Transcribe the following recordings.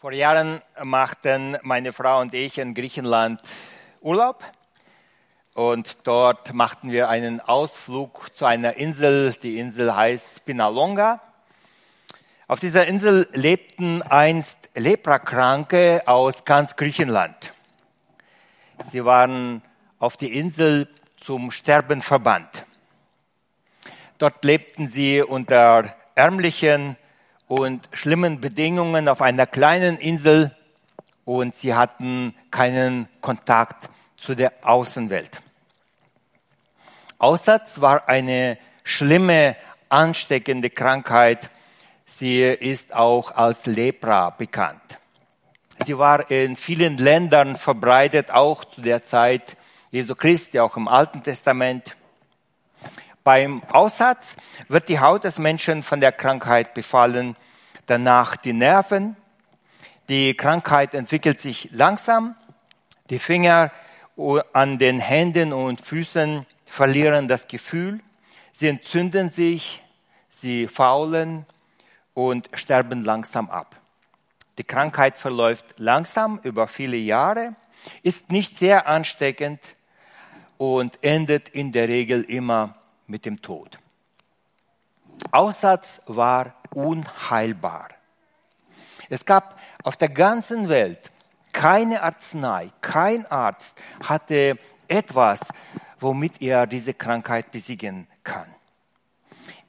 Vor Jahren machten meine Frau und ich in Griechenland Urlaub und dort machten wir einen Ausflug zu einer Insel. Die Insel heißt Spinalonga. Auf dieser Insel lebten einst Leprakranke aus ganz Griechenland. Sie waren auf die Insel zum Sterben verbannt. Dort lebten sie unter ärmlichen und schlimmen Bedingungen auf einer kleinen Insel und sie hatten keinen Kontakt zu der Außenwelt. Aussatz war eine schlimme, ansteckende Krankheit. Sie ist auch als Lepra bekannt. Sie war in vielen Ländern verbreitet, auch zu der Zeit Jesu Christi, auch im Alten Testament. Beim Aussatz wird die Haut des Menschen von der Krankheit befallen, danach die Nerven. Die Krankheit entwickelt sich langsam. Die Finger an den Händen und Füßen verlieren das Gefühl. Sie entzünden sich, sie faulen und sterben langsam ab. Die Krankheit verläuft langsam über viele Jahre, ist nicht sehr ansteckend und endet in der Regel immer mit dem Tod. Aussatz war unheilbar. Es gab auf der ganzen Welt keine Arznei, kein Arzt hatte etwas, womit er diese Krankheit besiegen kann.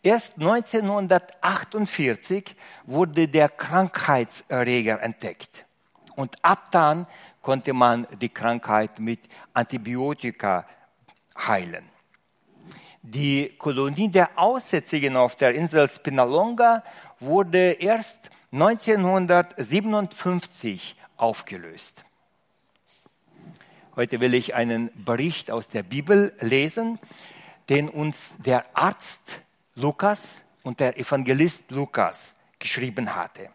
Erst 1948 wurde der Krankheitserreger entdeckt. Und ab dann konnte man die Krankheit mit Antibiotika heilen. Die Kolonie der Aussätzigen auf der Insel Spinalonga wurde erst 1957 aufgelöst. Heute will ich einen Bericht aus der Bibel lesen, den uns der Arzt Lukas und der Evangelist Lukas geschrieben hatte.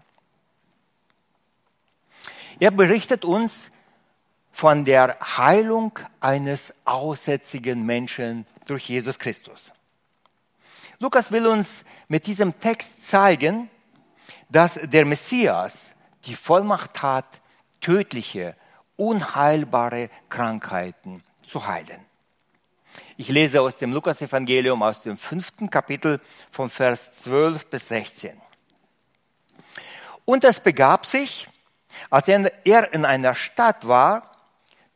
Er berichtet uns von der Heilung eines aussätzigen Menschen durch Jesus Christus. Lukas will uns mit diesem Text zeigen, dass der Messias die Vollmacht hat, tödliche, unheilbare Krankheiten zu heilen. Ich lese aus dem Lukasevangelium aus dem fünften Kapitel von Vers 12 bis 16. Und es begab sich, als er in einer Stadt war,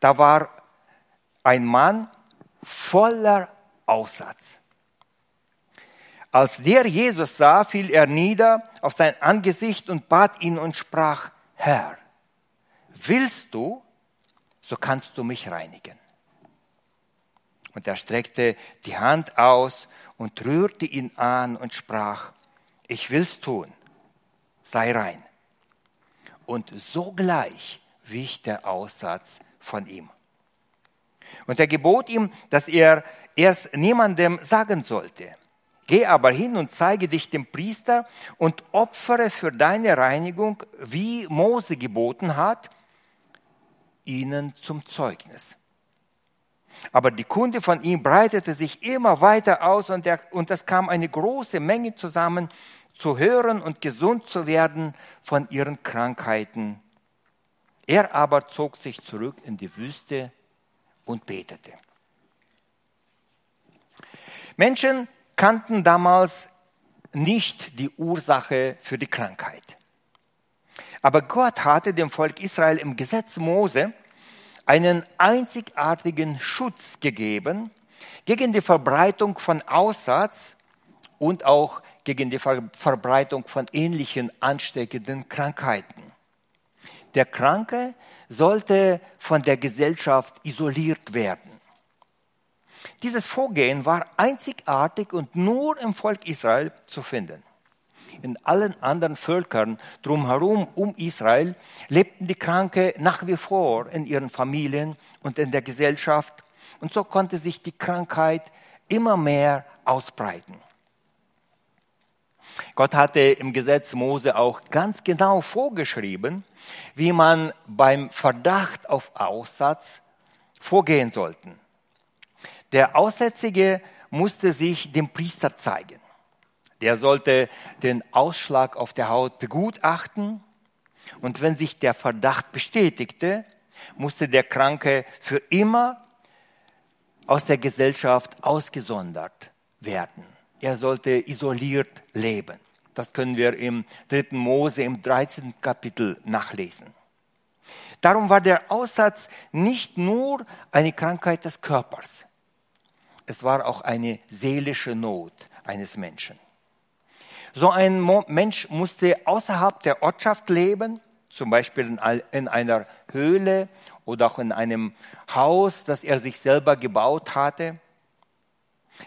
da war ein Mann voller Aussatz. Als der Jesus sah, fiel er nieder auf sein Angesicht und bat ihn und sprach, Herr, willst du, so kannst du mich reinigen. Und er streckte die Hand aus und rührte ihn an und sprach, ich will's tun, sei rein. Und sogleich wich der Aussatz von ihm. Und er gebot ihm, dass er erst niemandem sagen sollte. Geh aber hin und zeige dich dem Priester und opfere für deine Reinigung, wie Mose geboten hat, ihnen zum Zeugnis. Aber die Kunde von ihm breitete sich immer weiter aus und, der, und es kam eine große Menge zusammen, zu hören und gesund zu werden von ihren Krankheiten. Er aber zog sich zurück in die Wüste und betete. Menschen kannten damals nicht die Ursache für die Krankheit. Aber Gott hatte dem Volk Israel im Gesetz Mose einen einzigartigen Schutz gegeben gegen die Verbreitung von Aussatz und auch gegen die Verbreitung von ähnlichen ansteckenden Krankheiten. Der Kranke sollte von der Gesellschaft isoliert werden. Dieses Vorgehen war einzigartig und nur im Volk Israel zu finden. In allen anderen Völkern drumherum um Israel lebten die Kranke nach wie vor in ihren Familien und in der Gesellschaft. Und so konnte sich die Krankheit immer mehr ausbreiten. Gott hatte im Gesetz Mose auch ganz genau vorgeschrieben, wie man beim Verdacht auf Aussatz vorgehen sollten. Der Aussätzige musste sich dem Priester zeigen. Der sollte den Ausschlag auf der Haut begutachten Und wenn sich der Verdacht bestätigte, musste der Kranke für immer aus der Gesellschaft ausgesondert werden. Er sollte isoliert leben. Das können wir im 3. Mose im 13. Kapitel nachlesen. Darum war der Aussatz nicht nur eine Krankheit des Körpers, es war auch eine seelische Not eines Menschen. So ein Mensch musste außerhalb der Ortschaft leben, zum Beispiel in einer Höhle oder auch in einem Haus, das er sich selber gebaut hatte.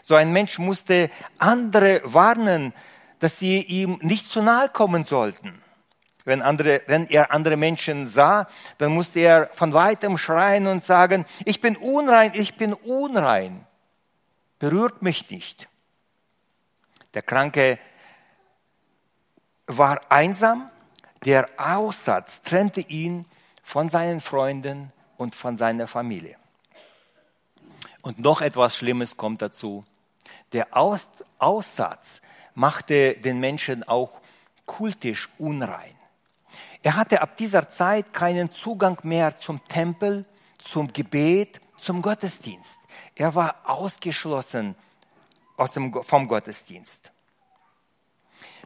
So ein Mensch musste andere warnen, dass sie ihm nicht zu nahe kommen sollten. Wenn, andere, wenn er andere Menschen sah, dann musste er von weitem schreien und sagen, ich bin unrein, ich bin unrein. Berührt mich nicht. Der Kranke war einsam, der Aussatz trennte ihn von seinen Freunden und von seiner Familie. Und noch etwas Schlimmes kommt dazu. Der Aus Aussatz machte den Menschen auch kultisch unrein. Er hatte ab dieser Zeit keinen Zugang mehr zum Tempel, zum Gebet, zum Gottesdienst. Er war ausgeschlossen aus dem, vom Gottesdienst.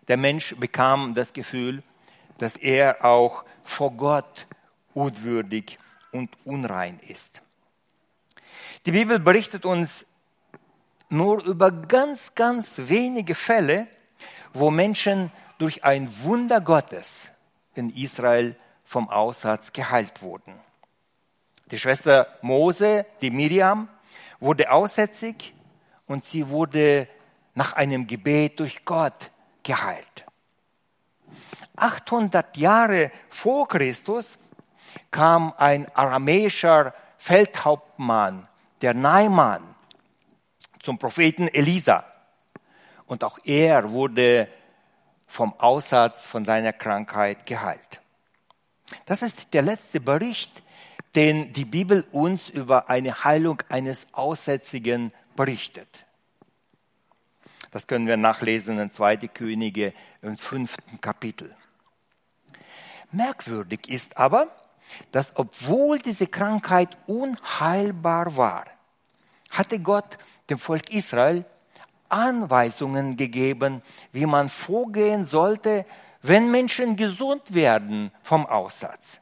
Der Mensch bekam das Gefühl, dass er auch vor Gott unwürdig und unrein ist. Die Bibel berichtet uns nur über ganz, ganz wenige Fälle, wo Menschen durch ein Wunder Gottes in Israel vom Aussatz geheilt wurden. Die Schwester Mose, die Miriam, wurde aussätzig und sie wurde nach einem Gebet durch Gott geheilt. 800 Jahre vor Christus kam ein aramäischer Feldhauptmann, der Naiman, zum Propheten Elisa. Und auch er wurde vom Aussatz von seiner Krankheit geheilt. Das ist der letzte Bericht, den die Bibel uns über eine Heilung eines Aussätzigen berichtet. Das können wir nachlesen in 2. Könige im fünften Kapitel. Merkwürdig ist aber, dass obwohl diese Krankheit unheilbar war, hatte Gott dem Volk Israel Anweisungen gegeben, wie man vorgehen sollte, wenn Menschen gesund werden vom Aussatz,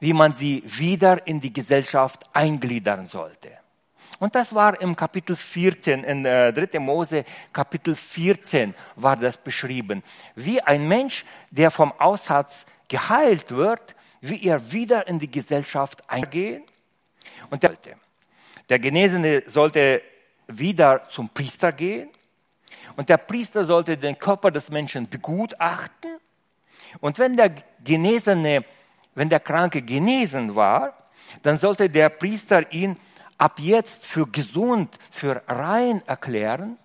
wie man sie wieder in die Gesellschaft eingliedern sollte. Und das war im Kapitel 14, in äh, 3. Mose Kapitel 14 war das beschrieben. Wie ein Mensch, der vom Aussatz geheilt wird, wie er wieder in die Gesellschaft eingehen. Und der, der Genesene sollte wieder zum Priester gehen. Und der Priester sollte den Körper des Menschen begutachten. Und wenn der Genesene, wenn der Kranke genesen war, dann sollte der Priester ihn ab jetzt für gesund, für rein erklären.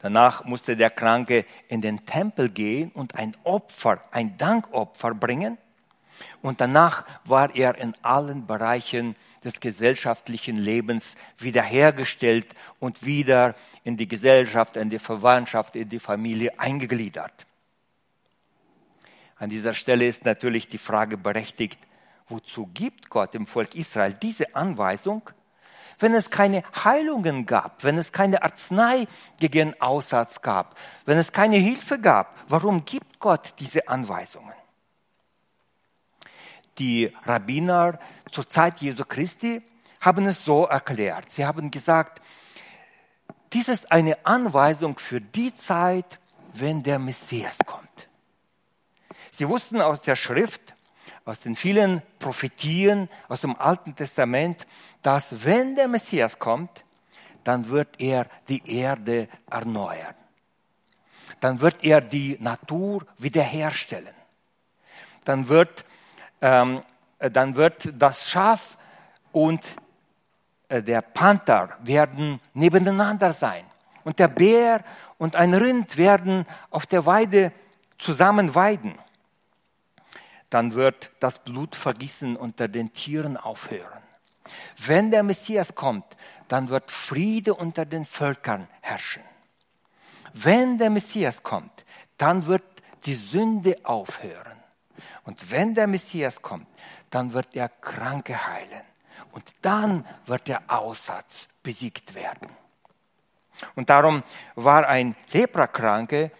Danach musste der Kranke in den Tempel gehen und ein Opfer, ein Dankopfer bringen. Und danach war er in allen Bereichen des gesellschaftlichen Lebens wiederhergestellt und wieder in die Gesellschaft, in die Verwandtschaft, in die Familie eingegliedert. An dieser Stelle ist natürlich die Frage berechtigt, wozu gibt Gott dem Volk Israel diese Anweisung, wenn es keine Heilungen gab, wenn es keine Arznei gegen Aussatz gab, wenn es keine Hilfe gab? Warum gibt Gott diese Anweisungen? Die Rabbiner zur Zeit Jesu Christi haben es so erklärt. Sie haben gesagt, dies ist eine Anweisung für die Zeit, wenn der Messias kommt. Sie wussten aus der Schrift, aus den vielen Prophetien aus dem Alten Testament, dass wenn der Messias kommt, dann wird er die Erde erneuern. Dann wird er die Natur wiederherstellen. Dann wird, ähm, dann wird das Schaf und äh, der Panther werden nebeneinander sein. Und der Bär und ein Rind werden auf der Weide zusammen weiden dann wird das Blutvergießen unter den Tieren aufhören. Wenn der Messias kommt, dann wird Friede unter den Völkern herrschen. Wenn der Messias kommt, dann wird die Sünde aufhören. Und wenn der Messias kommt, dann wird er Kranke heilen. Und dann wird der Aussatz besiegt werden. Und darum war ein Leprakranke,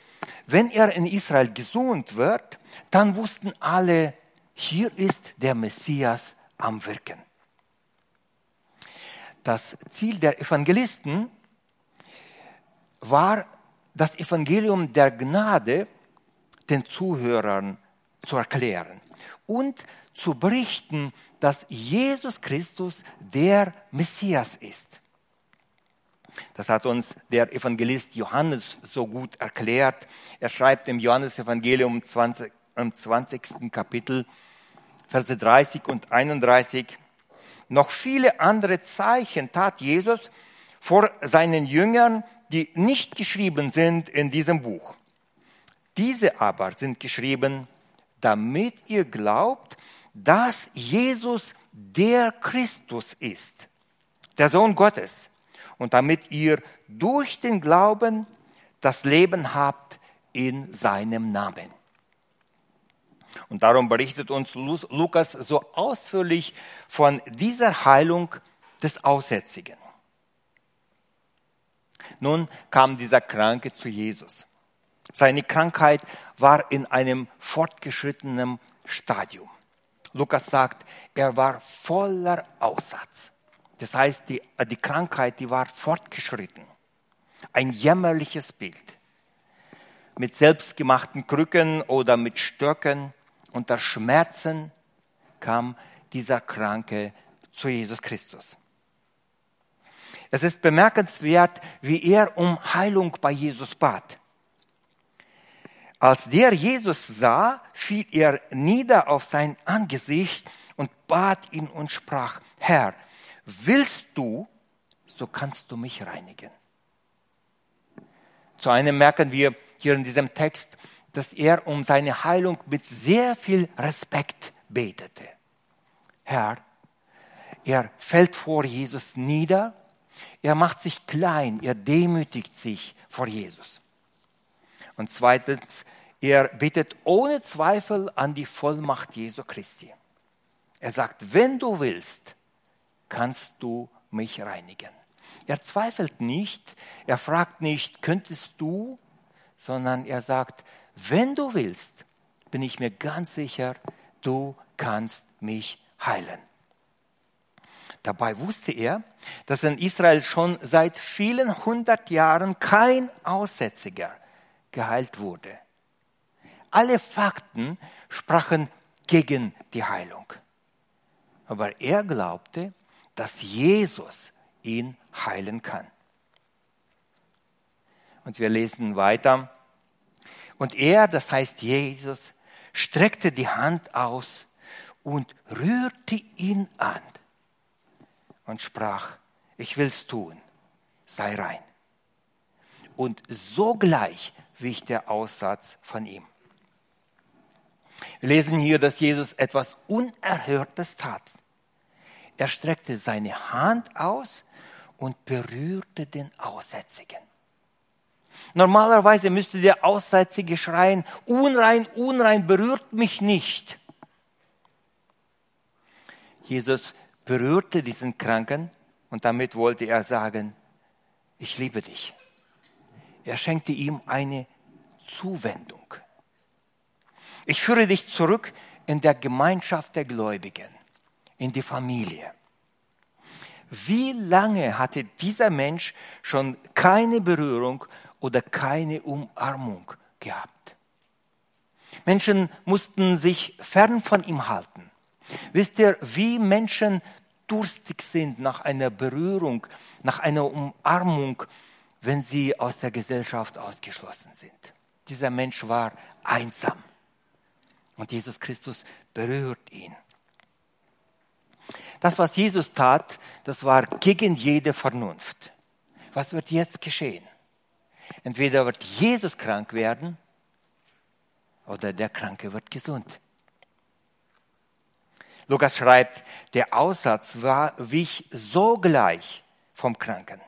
wenn er in Israel gesund wird, dann wussten alle, hier ist der Messias am Wirken. Das Ziel der Evangelisten war, das Evangelium der Gnade den Zuhörern zu erklären und zu berichten, dass Jesus Christus der Messias ist. Das hat uns der Evangelist Johannes so gut erklärt. Er schreibt im Johannesevangelium 20, im 20. Kapitel, Verse 30 und 31, noch viele andere Zeichen tat Jesus vor seinen Jüngern, die nicht geschrieben sind in diesem Buch. Diese aber sind geschrieben, damit ihr glaubt, dass Jesus der Christus ist, der Sohn Gottes, und damit ihr durch den Glauben das Leben habt in seinem Namen. Und darum berichtet uns Lukas so ausführlich von dieser Heilung des Aussätzigen. Nun kam dieser Kranke zu Jesus. Seine Krankheit war in einem fortgeschrittenen Stadium. Lukas sagt, er war voller Aussatz. Das heißt, die, die Krankheit, die war fortgeschritten. Ein jämmerliches Bild. Mit selbstgemachten Krücken oder mit Stöcken unter Schmerzen kam dieser Kranke zu Jesus Christus. Es ist bemerkenswert, wie er um Heilung bei Jesus bat. Als der Jesus sah, fiel er nieder auf sein Angesicht und bat ihn und sprach, Herr, willst du, so kannst du mich reinigen. Zu einem merken wir hier in diesem Text, dass er um seine Heilung mit sehr viel Respekt betete. Herr, er fällt vor Jesus nieder, er macht sich klein, er demütigt sich vor Jesus. Und zweitens, er bittet ohne Zweifel an die Vollmacht Jesu Christi. Er sagt, wenn du willst, kannst du mich reinigen. Er zweifelt nicht, er fragt nicht, könntest du, sondern er sagt, wenn du willst, bin ich mir ganz sicher, du kannst mich heilen. Dabei wusste er, dass in Israel schon seit vielen hundert Jahren kein Aussätziger geheilt wurde. Alle Fakten sprachen gegen die Heilung. Aber er glaubte, dass Jesus ihn heilen kann. Und wir lesen weiter. Und er, das heißt Jesus, streckte die Hand aus und rührte ihn an und sprach, ich will's tun, sei rein. Und sogleich wich der Aussatz von ihm. Wir lesen hier, dass Jesus etwas Unerhörtes tat. Er streckte seine Hand aus und berührte den Aussätzigen. Normalerweise müsste der Aussätzige schreien, unrein, unrein, berührt mich nicht. Jesus berührte diesen Kranken und damit wollte er sagen, ich liebe dich. Er schenkte ihm eine Zuwendung. Ich führe dich zurück in der Gemeinschaft der Gläubigen in die Familie. Wie lange hatte dieser Mensch schon keine Berührung oder keine Umarmung gehabt? Menschen mussten sich fern von ihm halten. Wisst ihr, wie Menschen durstig sind nach einer Berührung, nach einer Umarmung, wenn sie aus der Gesellschaft ausgeschlossen sind? Dieser Mensch war einsam. Und Jesus Christus berührt ihn. Das, was Jesus tat, das war gegen jede Vernunft. Was wird jetzt geschehen? Entweder wird Jesus krank werden oder der Kranke wird gesund. Lukas schreibt, der Aussatz war, wich sogleich vom Kranken.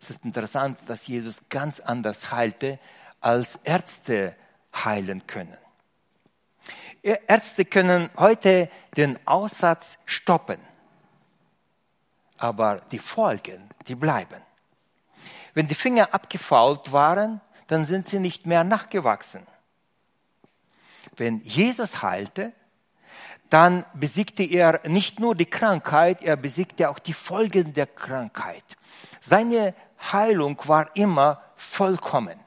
Es ist interessant, dass Jesus ganz anders heilte als Ärzte heilen können. Ärzte können heute den Aussatz stoppen, aber die Folgen, die bleiben. Wenn die Finger abgefault waren, dann sind sie nicht mehr nachgewachsen. Wenn Jesus heilte, dann besiegte er nicht nur die Krankheit, er besiegte auch die Folgen der Krankheit. Seine Heilung war immer vollkommen.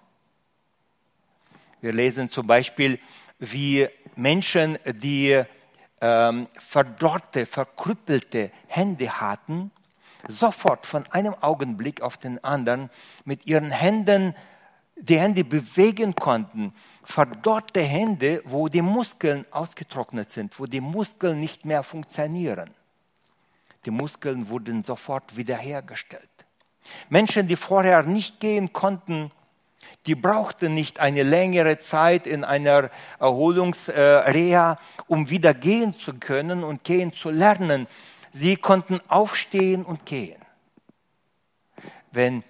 Wir lesen zum Beispiel, wie Menschen, die ähm, verdorrte, verkrüppelte Hände hatten, sofort von einem Augenblick auf den anderen mit ihren Händen die Hände bewegen konnten. Verdorrte Hände, wo die Muskeln ausgetrocknet sind, wo die Muskeln nicht mehr funktionieren. Die Muskeln wurden sofort wiederhergestellt. Menschen, die vorher nicht gehen konnten, die brauchten nicht eine längere Zeit in einer Erholungsreha, um wieder gehen zu können und gehen zu lernen. Sie konnten aufstehen und gehen. Wenn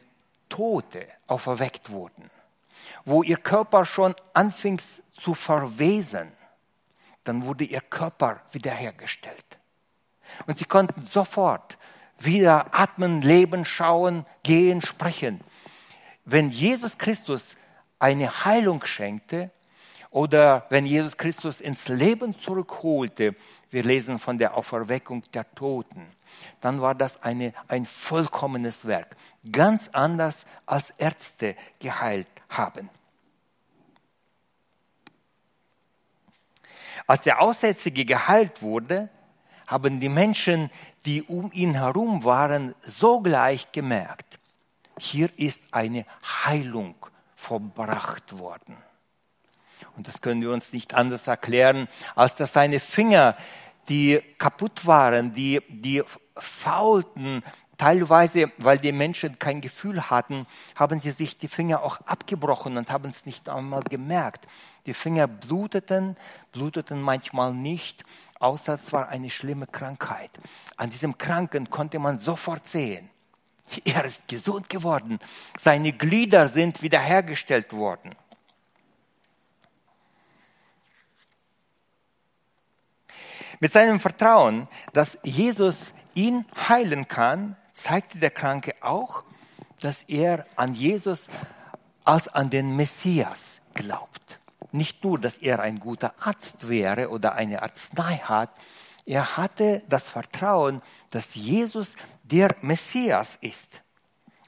Tote auferweckt wurden, wo ihr Körper schon anfing zu verwesen, dann wurde ihr Körper wiederhergestellt. Und sie konnten sofort wieder atmen, leben, schauen, gehen, sprechen. Wenn Jesus Christus eine Heilung schenkte oder wenn Jesus Christus ins Leben zurückholte, wir lesen von der Auferweckung der Toten, dann war das eine, ein vollkommenes Werk, ganz anders als Ärzte geheilt haben. Als der Aussätzige geheilt wurde, haben die Menschen, die um ihn herum waren, sogleich gemerkt, hier ist eine Heilung verbracht worden. Und das können wir uns nicht anders erklären, als dass seine Finger, die kaputt waren, die, die faulten, teilweise, weil die Menschen kein Gefühl hatten, haben sie sich die Finger auch abgebrochen und haben es nicht einmal gemerkt. Die Finger bluteten, bluteten manchmal nicht, außer es war eine schlimme Krankheit. An diesem Kranken konnte man sofort sehen, er ist gesund geworden, seine Glieder sind wiederhergestellt worden. Mit seinem Vertrauen, dass Jesus ihn heilen kann, zeigte der Kranke auch, dass er an Jesus als an den Messias glaubt. Nicht nur, dass er ein guter Arzt wäre oder eine Arznei hat, er hatte das Vertrauen, dass Jesus der Messias ist.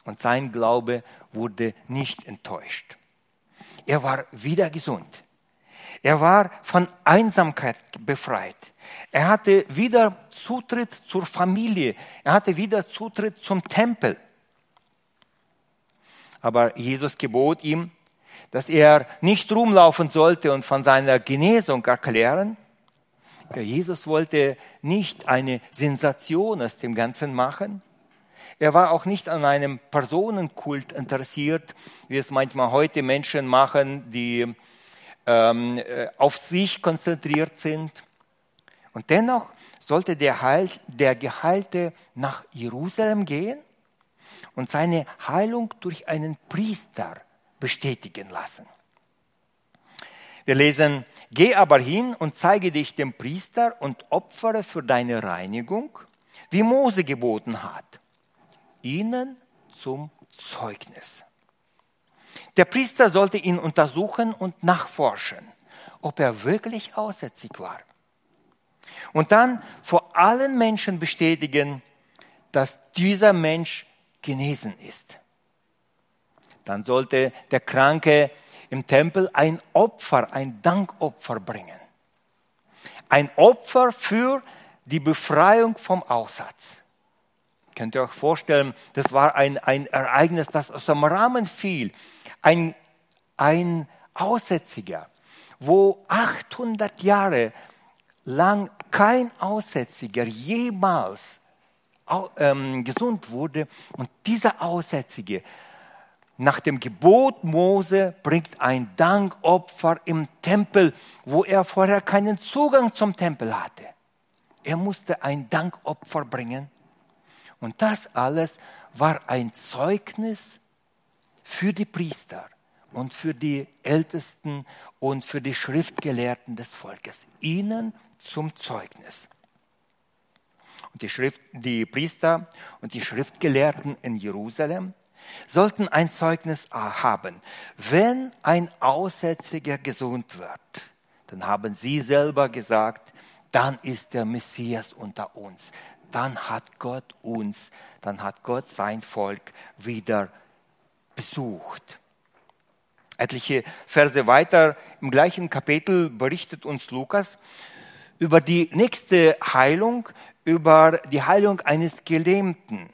Und sein Glaube wurde nicht enttäuscht. Er war wieder gesund. Er war von Einsamkeit befreit. Er hatte wieder Zutritt zur Familie. Er hatte wieder Zutritt zum Tempel. Aber Jesus gebot ihm, dass er nicht rumlaufen sollte und von seiner Genesung erklären. Jesus wollte nicht eine Sensation aus dem Ganzen machen. Er war auch nicht an einem Personenkult interessiert, wie es manchmal heute Menschen machen, die ähm, äh, auf sich konzentriert sind. Und dennoch sollte der, Heil, der Geheilte nach Jerusalem gehen und seine Heilung durch einen Priester bestätigen lassen. Wir lesen, geh aber hin und zeige dich dem Priester und opfere für deine Reinigung, wie Mose geboten hat, ihnen zum Zeugnis. Der Priester sollte ihn untersuchen und nachforschen, ob er wirklich aussätzig war. Und dann vor allen Menschen bestätigen, dass dieser Mensch genesen ist. Dann sollte der Kranke im Tempel ein Opfer, ein Dankopfer bringen. Ein Opfer für die Befreiung vom Aussatz. Könnt ihr euch vorstellen, das war ein, ein Ereignis, das aus dem Rahmen fiel ein, ein Aussätziger, wo 800 Jahre lang kein Aussätziger jemals ähm, gesund wurde und dieser Aussätzige nach dem Gebot Mose bringt ein Dankopfer im Tempel, wo er vorher keinen Zugang zum Tempel hatte. Er musste ein Dankopfer bringen. Und das alles war ein Zeugnis für die Priester und für die Ältesten und für die Schriftgelehrten des Volkes, ihnen zum Zeugnis. Und die, Schrift, die Priester und die Schriftgelehrten in Jerusalem sollten ein Zeugnis haben. Wenn ein Aussätziger gesund wird, dann haben sie selber gesagt, dann ist der Messias unter uns. Dann hat Gott uns, dann hat Gott sein Volk wieder besucht. Etliche Verse weiter im gleichen Kapitel berichtet uns Lukas über die nächste Heilung, über die Heilung eines Gelähmten.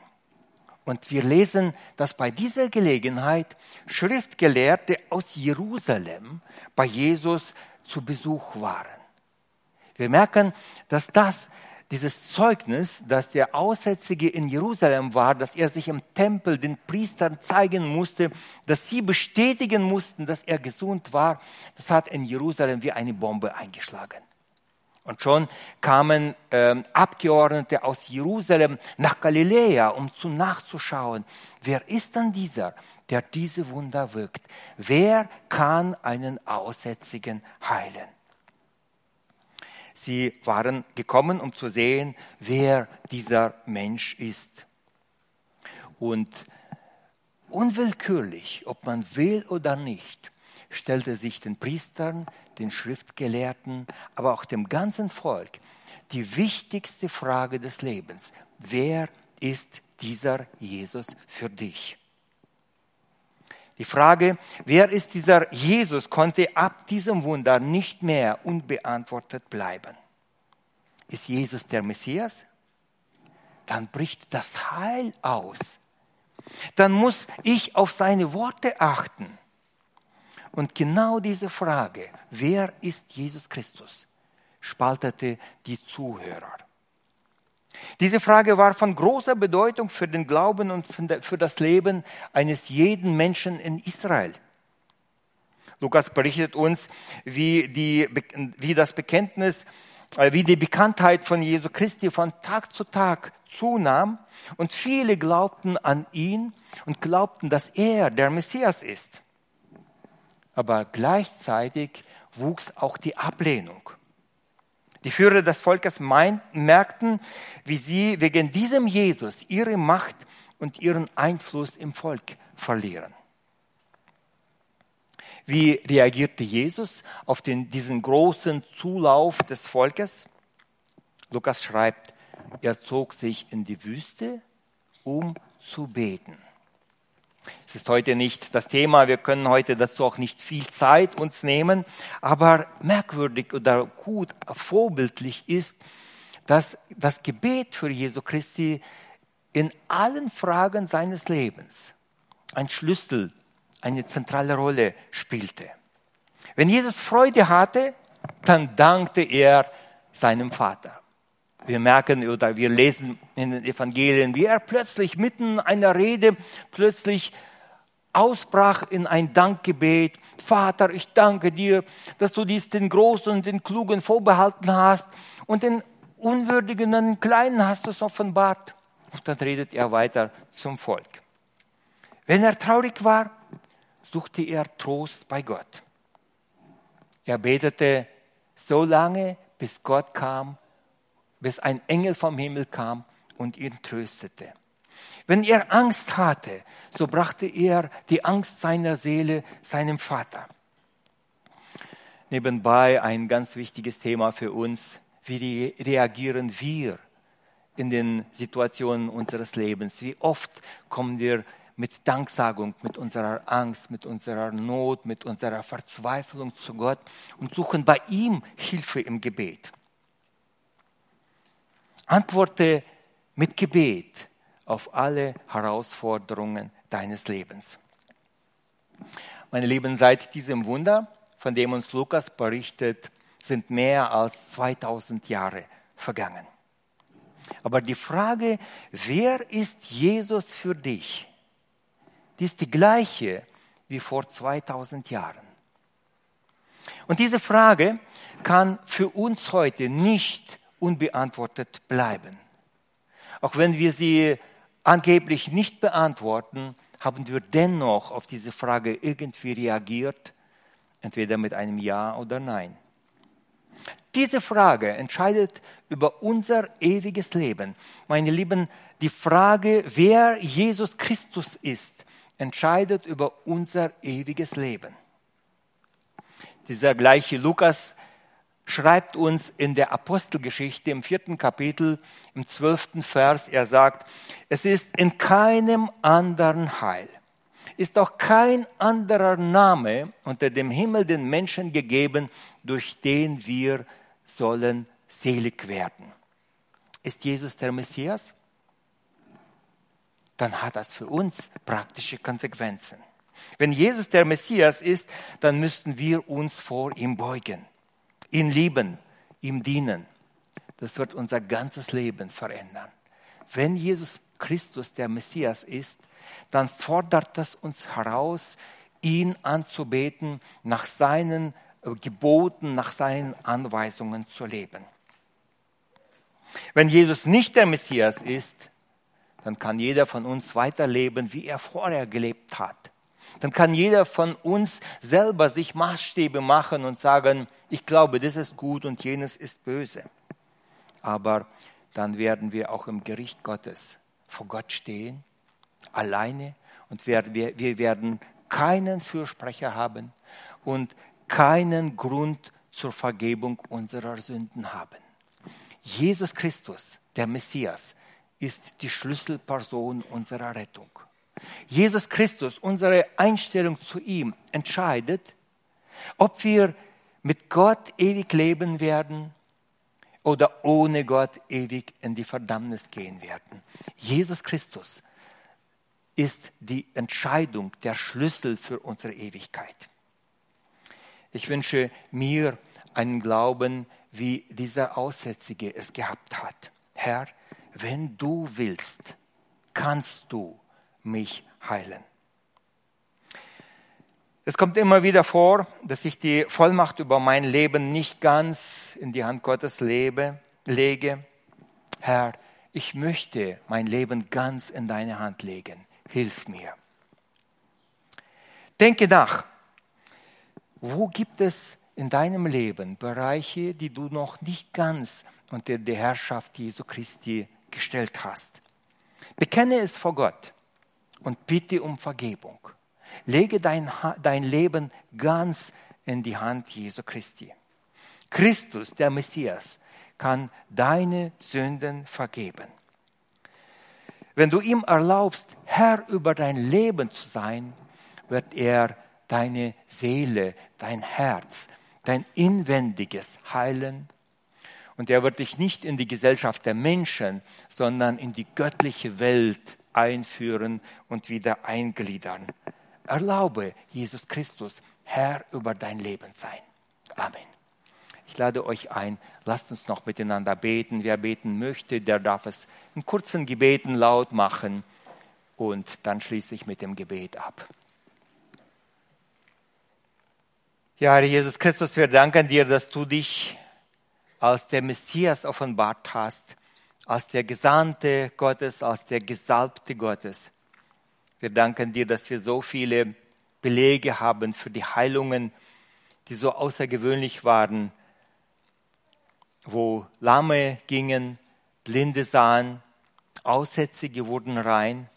Und wir lesen, dass bei dieser Gelegenheit Schriftgelehrte aus Jerusalem bei Jesus zu Besuch waren. Wir merken, dass das dieses Zeugnis, dass der Aussätzige in Jerusalem war, dass er sich im Tempel den Priestern zeigen musste, dass sie bestätigen mussten, dass er gesund war, das hat in Jerusalem wie eine Bombe eingeschlagen. Und schon kamen äh, Abgeordnete aus Jerusalem nach Galiläa, um zu nachzuschauen, wer ist dann dieser, der diese Wunder wirkt? Wer kann einen Aussätzigen heilen? Sie waren gekommen, um zu sehen, wer dieser Mensch ist. Und unwillkürlich, ob man will oder nicht, stellte sich den Priestern, den Schriftgelehrten, aber auch dem ganzen Volk die wichtigste Frage des Lebens. Wer ist dieser Jesus für dich? Die Frage, wer ist dieser Jesus, konnte ab diesem Wunder nicht mehr unbeantwortet bleiben. Ist Jesus der Messias? Dann bricht das Heil aus. Dann muss ich auf seine Worte achten. Und genau diese Frage, wer ist Jesus Christus, spaltete die Zuhörer. Diese Frage war von großer Bedeutung für den Glauben und für das Leben eines jeden Menschen in Israel. Lukas berichtet uns, wie, die, wie das Bekenntnis, äh, wie die Bekanntheit von Jesu Christi von Tag zu Tag zunahm und viele glaubten an ihn und glaubten, dass er der Messias ist. Aber gleichzeitig wuchs auch die Ablehnung. Die Führer des Volkes merkten, wie sie wegen diesem Jesus ihre Macht und ihren Einfluss im Volk verlieren. Wie reagierte Jesus auf den, diesen großen Zulauf des Volkes? Lukas schreibt, er zog sich in die Wüste, um zu beten. Es ist heute nicht das Thema, wir können heute dazu auch nicht viel Zeit uns nehmen, aber merkwürdig oder gut, vorbildlich ist, dass das Gebet für Jesu Christi in allen Fragen seines Lebens ein Schlüssel, eine zentrale Rolle spielte. Wenn Jesus Freude hatte, dann dankte er seinem Vater. Wir merken oder wir lesen in den Evangelien, wie er plötzlich mitten einer Rede plötzlich ausbrach in ein Dankgebet. Vater, ich danke dir, dass du dies den Großen und den Klugen vorbehalten hast und den Unwürdigen und den Kleinen hast du es offenbart. Und dann redet er weiter zum Volk. Wenn er traurig war, suchte er Trost bei Gott. Er betete so lange, bis Gott kam bis ein Engel vom Himmel kam und ihn tröstete. Wenn er Angst hatte, so brachte er die Angst seiner Seele seinem Vater. Nebenbei ein ganz wichtiges Thema für uns. Wie reagieren wir in den Situationen unseres Lebens? Wie oft kommen wir mit Danksagung, mit unserer Angst, mit unserer Not, mit unserer Verzweiflung zu Gott und suchen bei ihm Hilfe im Gebet. Antworte mit Gebet auf alle Herausforderungen deines Lebens. Meine Lieben, seit diesem Wunder, von dem uns Lukas berichtet, sind mehr als 2000 Jahre vergangen. Aber die Frage, wer ist Jesus für dich, die ist die gleiche wie vor 2000 Jahren. Und diese Frage kann für uns heute nicht unbeantwortet bleiben. Auch wenn wir sie angeblich nicht beantworten, haben wir dennoch auf diese Frage irgendwie reagiert, entweder mit einem Ja oder Nein. Diese Frage entscheidet über unser ewiges Leben. Meine Lieben, die Frage, wer Jesus Christus ist, entscheidet über unser ewiges Leben. Dieser gleiche Lukas schreibt uns in der Apostelgeschichte im vierten Kapitel, im zwölften Vers, er sagt, es ist in keinem anderen Heil, ist auch kein anderer Name unter dem Himmel den Menschen gegeben, durch den wir sollen selig werden. Ist Jesus der Messias? Dann hat das für uns praktische Konsequenzen. Wenn Jesus der Messias ist, dann müssten wir uns vor ihm beugen, ihn lieben, ihm dienen. Das wird unser ganzes Leben verändern. Wenn Jesus Christus der Messias ist, dann fordert das uns heraus, ihn anzubeten, nach seinen Geboten, nach seinen Anweisungen zu leben. Wenn Jesus nicht der Messias ist, dann kann jeder von uns weiterleben, wie er vorher gelebt hat. Dann kann jeder von uns selber sich Maßstäbe machen und sagen, ich glaube, das ist gut und jenes ist böse. Aber dann werden wir auch im Gericht Gottes vor Gott stehen, alleine, und wir, wir werden keinen Fürsprecher haben und keinen Grund zur Vergebung unserer Sünden haben. Jesus Christus, der Messias, ist die Schlüsselperson unserer Rettung. Jesus Christus, unsere Einstellung zu ihm, entscheidet, ob wir mit Gott ewig leben werden oder ohne Gott ewig in die Verdammnis gehen werden. Jesus Christus ist die Entscheidung, der Schlüssel für unsere Ewigkeit. Ich wünsche mir einen Glauben, wie dieser Aussätzige es gehabt hat. Herr, wenn du willst, kannst du mich heilen. Es kommt immer wieder vor, dass ich die Vollmacht über mein Leben nicht ganz in die Hand Gottes lebe, lege. Herr, ich möchte mein Leben ganz in deine Hand legen. Hilf mir. Denke nach, wo gibt es in deinem Leben Bereiche, die du noch nicht ganz unter die Herrschaft Jesu Christi gestellt hast? Bekenne es vor Gott und bitte um Vergebung. Lege dein, dein Leben ganz in die Hand Jesu Christi. Christus, der Messias, kann deine Sünden vergeben. Wenn du ihm erlaubst, Herr über dein Leben zu sein, wird er deine Seele, dein Herz, dein Inwendiges heilen. Und er wird dich nicht in die Gesellschaft der Menschen, sondern in die göttliche Welt einführen und wieder eingliedern. Erlaube Jesus Christus, Herr über dein Leben sein. Amen. Ich lade euch ein, lasst uns noch miteinander beten. Wer beten möchte, der darf es in kurzen Gebeten laut machen und dann schließe ich mit dem Gebet ab. Ja, Herr Jesus Christus, wir danken dir, dass du dich als der Messias offenbart hast, als der Gesandte Gottes, als der Gesalbte Gottes. Wir danken dir, dass wir so viele Belege haben für die Heilungen, die so außergewöhnlich waren, wo Lahme gingen, Blinde sahen, Aussätzige wurden rein,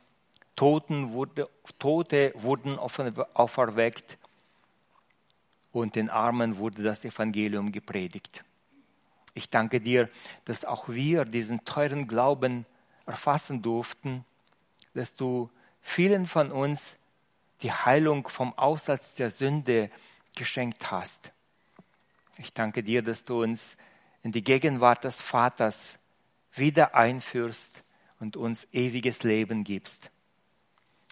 Toten wurde, Tote wurden auferweckt und den Armen wurde das Evangelium gepredigt. Ich danke dir, dass auch wir diesen teuren Glauben erfassen durften, dass du vielen von uns die Heilung vom Aussatz der Sünde geschenkt hast. Ich danke dir, dass du uns in die Gegenwart des Vaters wieder einführst und uns ewiges Leben gibst.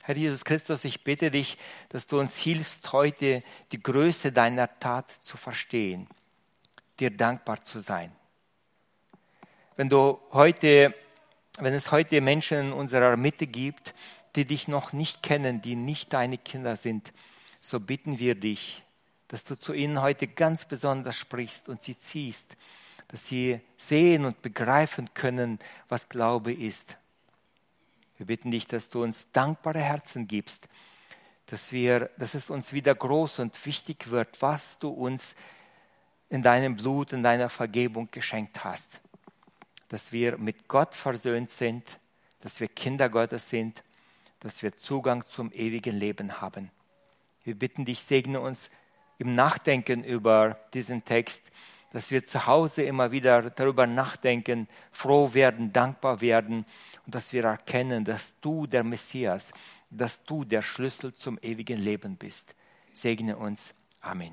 Herr Jesus Christus, ich bitte dich, dass du uns hilfst, heute die Größe deiner Tat zu verstehen, dir dankbar zu sein. Wenn du heute, wenn es heute Menschen in unserer Mitte gibt, die dich noch nicht kennen, die nicht deine Kinder sind, so bitten wir dich, dass du zu ihnen heute ganz besonders sprichst und sie ziehst, dass sie sehen und begreifen können, was Glaube ist Wir bitten dich, dass du uns dankbare Herzen gibst, dass, wir, dass es uns wieder groß und wichtig wird, was du uns in deinem Blut, in deiner Vergebung geschenkt hast. Dass wir mit Gott versöhnt sind, dass wir Kinder Gottes sind, dass wir Zugang zum ewigen Leben haben. Wir bitten dich, segne uns im Nachdenken über diesen Text, dass wir zu Hause immer wieder darüber nachdenken, froh werden, dankbar werden und dass wir erkennen, dass du der Messias, dass du der Schlüssel zum ewigen Leben bist. Segne uns. Amen.